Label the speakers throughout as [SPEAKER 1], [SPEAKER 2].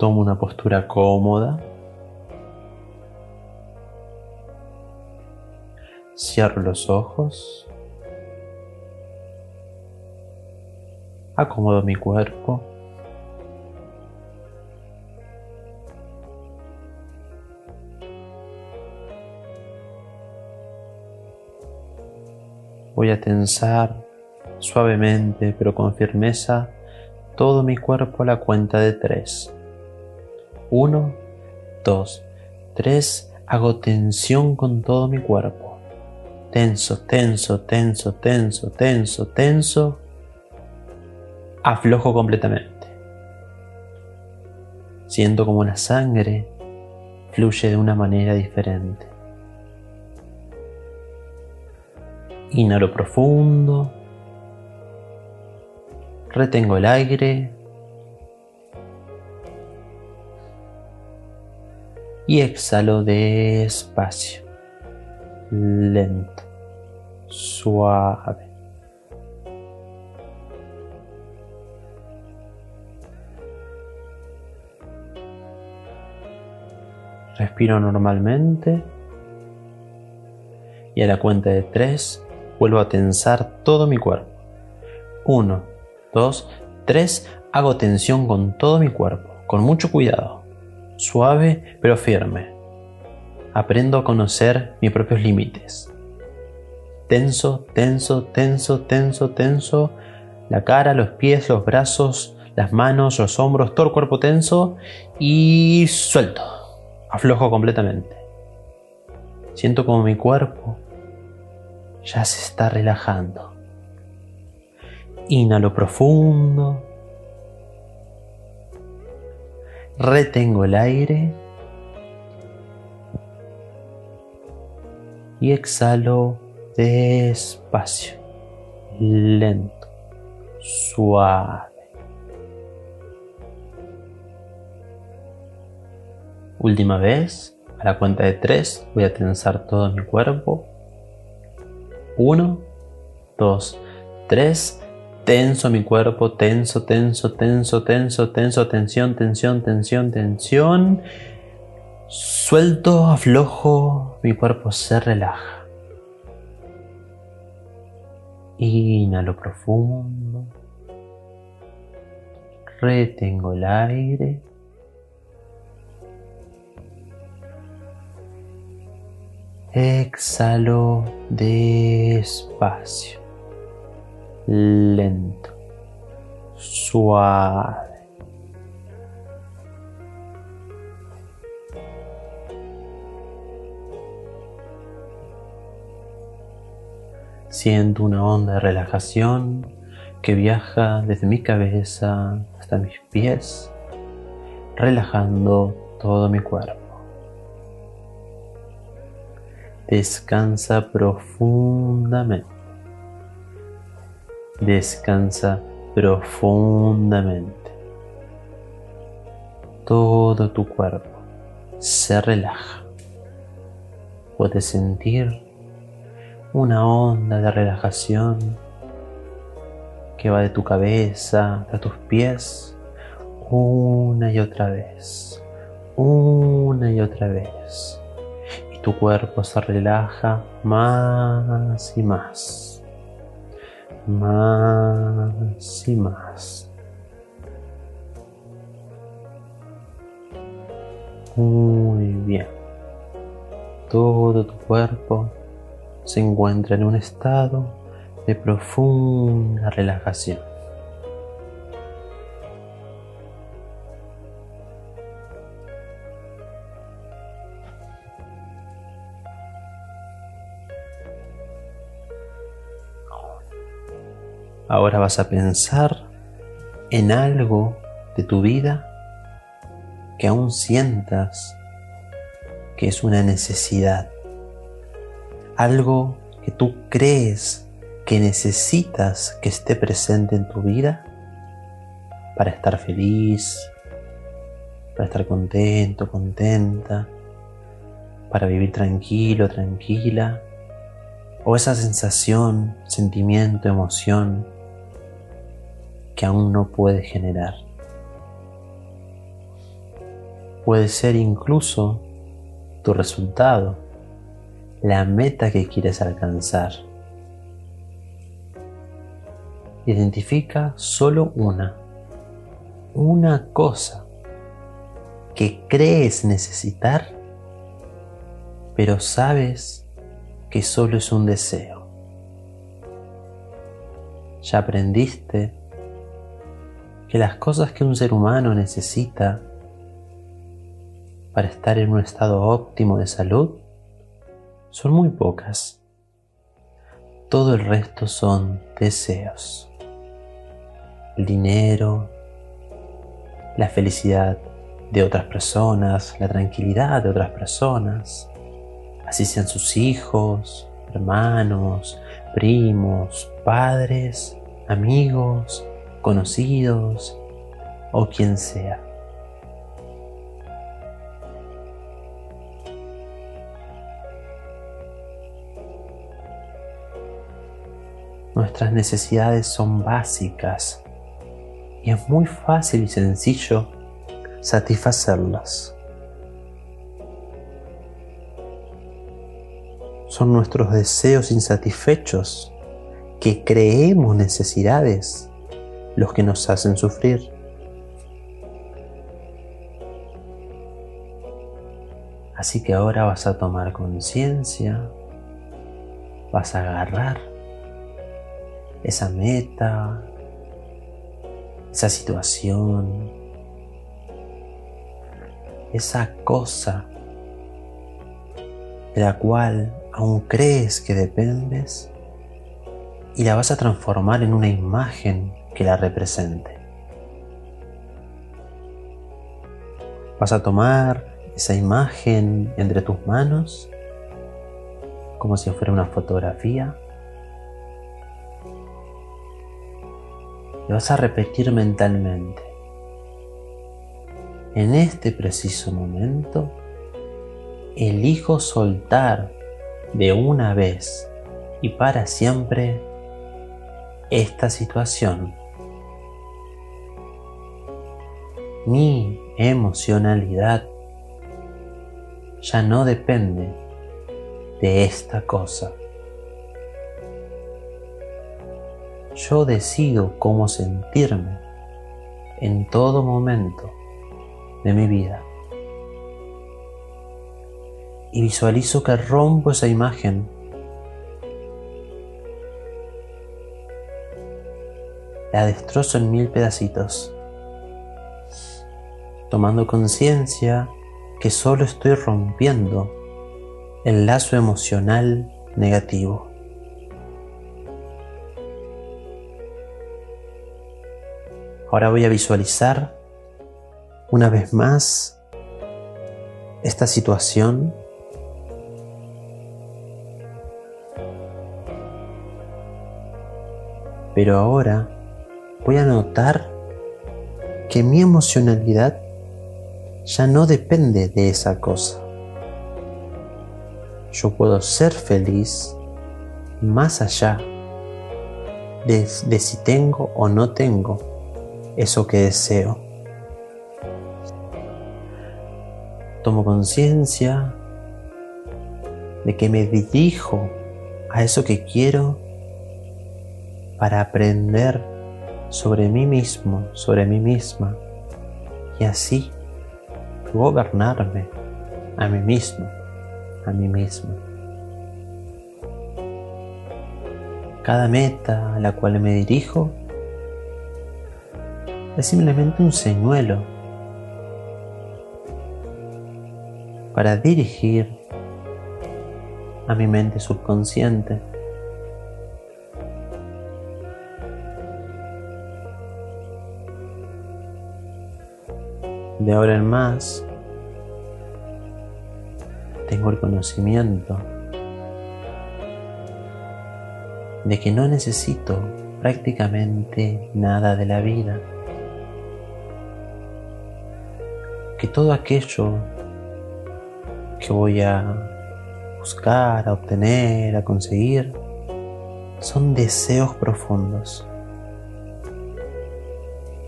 [SPEAKER 1] Tomo una postura cómoda. Cierro los ojos. Acomodo mi cuerpo. Voy a tensar suavemente pero con firmeza todo mi cuerpo a la cuenta de tres. Uno, dos, tres. Hago tensión con todo mi cuerpo. Tenso, tenso, tenso, tenso, tenso, tenso. Aflojo completamente. Siento como la sangre fluye de una manera diferente. Inhalo profundo. Retengo el aire. Y exhalo despacio, lento, suave. Respiro normalmente y a la cuenta de tres vuelvo a tensar todo mi cuerpo. Uno, dos, tres. Hago tensión con todo mi cuerpo, con mucho cuidado, suave pero firme. Aprendo a conocer mis propios límites. Tenso, tenso, tenso, tenso, tenso. La cara, los pies, los brazos, las manos, los hombros, todo el cuerpo tenso y suelto. Aflojo completamente. Siento como mi cuerpo ya se está relajando. Inhalo profundo. Retengo el aire. Y exhalo despacio, lento, suave. Última vez, a la cuenta de tres, voy a tensar todo mi cuerpo 1, 2, 3. Tenso mi cuerpo, tenso, tenso, tenso, tenso, tenso, tensión, tensión, tensión, tensión. Suelto, aflojo, mi cuerpo se relaja. Inhalo profundo. Retengo el aire. Exhalo despacio, lento, suave. Siento una onda de relajación que viaja desde mi cabeza hasta mis pies, relajando todo mi cuerpo. Descansa profundamente. Descansa profundamente. Todo tu cuerpo se relaja. Puedes sentir una onda de relajación que va de tu cabeza a tus pies una y otra vez, una y otra vez tu cuerpo se relaja más y más, más y más. Muy bien. Todo tu cuerpo se encuentra en un estado de profunda relajación. Ahora vas a pensar en algo de tu vida que aún sientas que es una necesidad. Algo que tú crees que necesitas que esté presente en tu vida para estar feliz, para estar contento, contenta, para vivir tranquilo, tranquila, o esa sensación, sentimiento, emoción que aún no puede generar. puede ser incluso tu resultado, la meta que quieres alcanzar. Identifica solo una, una cosa que crees necesitar, pero sabes que solo es un deseo. Ya aprendiste que las cosas que un ser humano necesita para estar en un estado óptimo de salud son muy pocas. Todo el resto son deseos. El dinero, la felicidad de otras personas, la tranquilidad de otras personas, así sean sus hijos, hermanos, primos, padres, amigos, conocidos o quien sea. Nuestras necesidades son básicas y es muy fácil y sencillo satisfacerlas. Son nuestros deseos insatisfechos que creemos necesidades los que nos hacen sufrir. Así que ahora vas a tomar conciencia, vas a agarrar esa meta, esa situación, esa cosa de la cual aún crees que dependes y la vas a transformar en una imagen que la represente. Vas a tomar esa imagen entre tus manos como si fuera una fotografía y vas a repetir mentalmente. En este preciso momento, elijo soltar de una vez y para siempre esta situación. Mi emocionalidad ya no depende de esta cosa. yo decido cómo sentirme en todo momento de mi vida. Y visualizo que rompo esa imagen la destrozo en mil pedacitos, tomando conciencia que solo estoy rompiendo el lazo emocional negativo. Ahora voy a visualizar una vez más esta situación pero ahora voy a notar que mi emocionalidad ya no depende de esa cosa. Yo puedo ser feliz más allá de, si tengo o no tengo eso que deseo. Tomo conciencia de que me dirijo a eso que quiero para aprender sobre mí mismo, sobre mí misma y así gobernarme a mí mismo, a mí mismo. Cada meta a la cual me dirijo es simplemente un señuelo para dirigir a mi mente subconsciente. De ahora en más, tengo el conocimiento de que no necesito prácticamente nada de la vida. que todo aquello que voy a buscar, a obtener, a conseguir, son deseos profundos.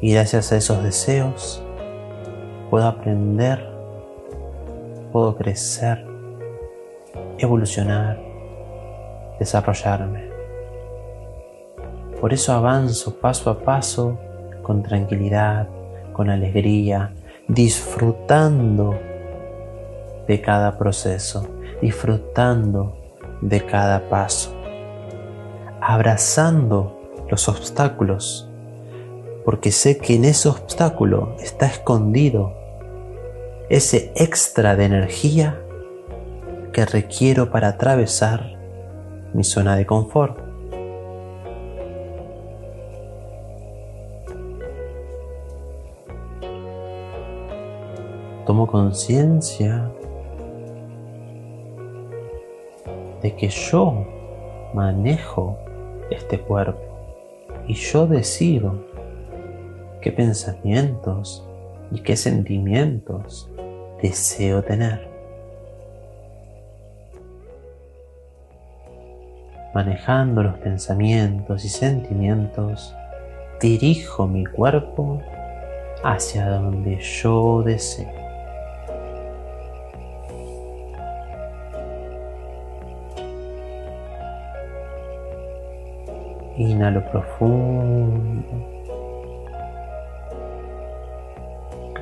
[SPEAKER 1] Y gracias a esos deseos puedo aprender puedo crecer, evolucionar, desarrollarme. Por eso avanzo paso a paso con tranquilidad, con alegría, disfrutando de cada proceso, disfrutando de cada paso, abrazando los obstáculos, porque sé que en ese obstáculo está escondido ese extra de energía que requiero para atravesar mi zona de confort. Tomo conciencia de que yo manejo este cuerpo y yo decido qué pensamientos y qué sentimientos deseo tener. Manejando los pensamientos y sentimientos, dirijo mi cuerpo hacia donde yo deseo. Inhalo profundo.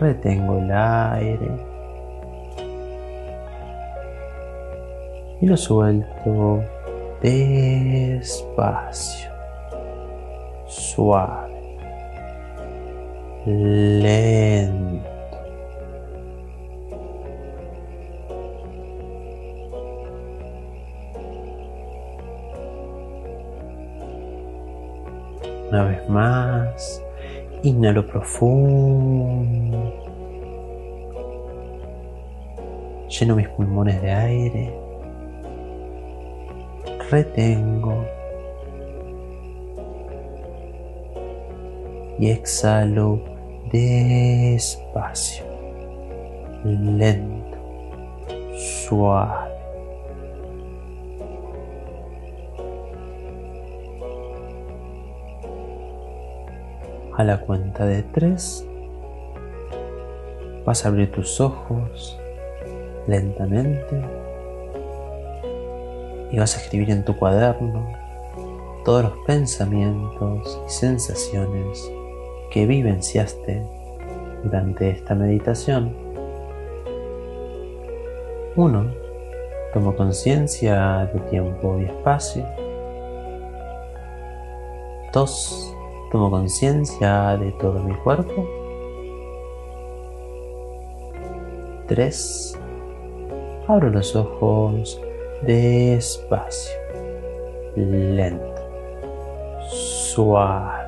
[SPEAKER 1] Retengo el aire. Y lo suelto despacio, suave, lento. Una vez más, inhalo profundo. Lleno mis pulmones de aire. Retengo. Y exhalo despacio, lento, suave. A la cuenta de tres vas a abrir tus ojos lentamente y vas a escribir en tu cuaderno todos los pensamientos y sensaciones que vivenciaste durante esta meditación. 1. Tomo conciencia de tiempo y espacio. 2. Tomo conciencia de todo mi cuerpo. 3. Abro los ojos despacio, lento, suave.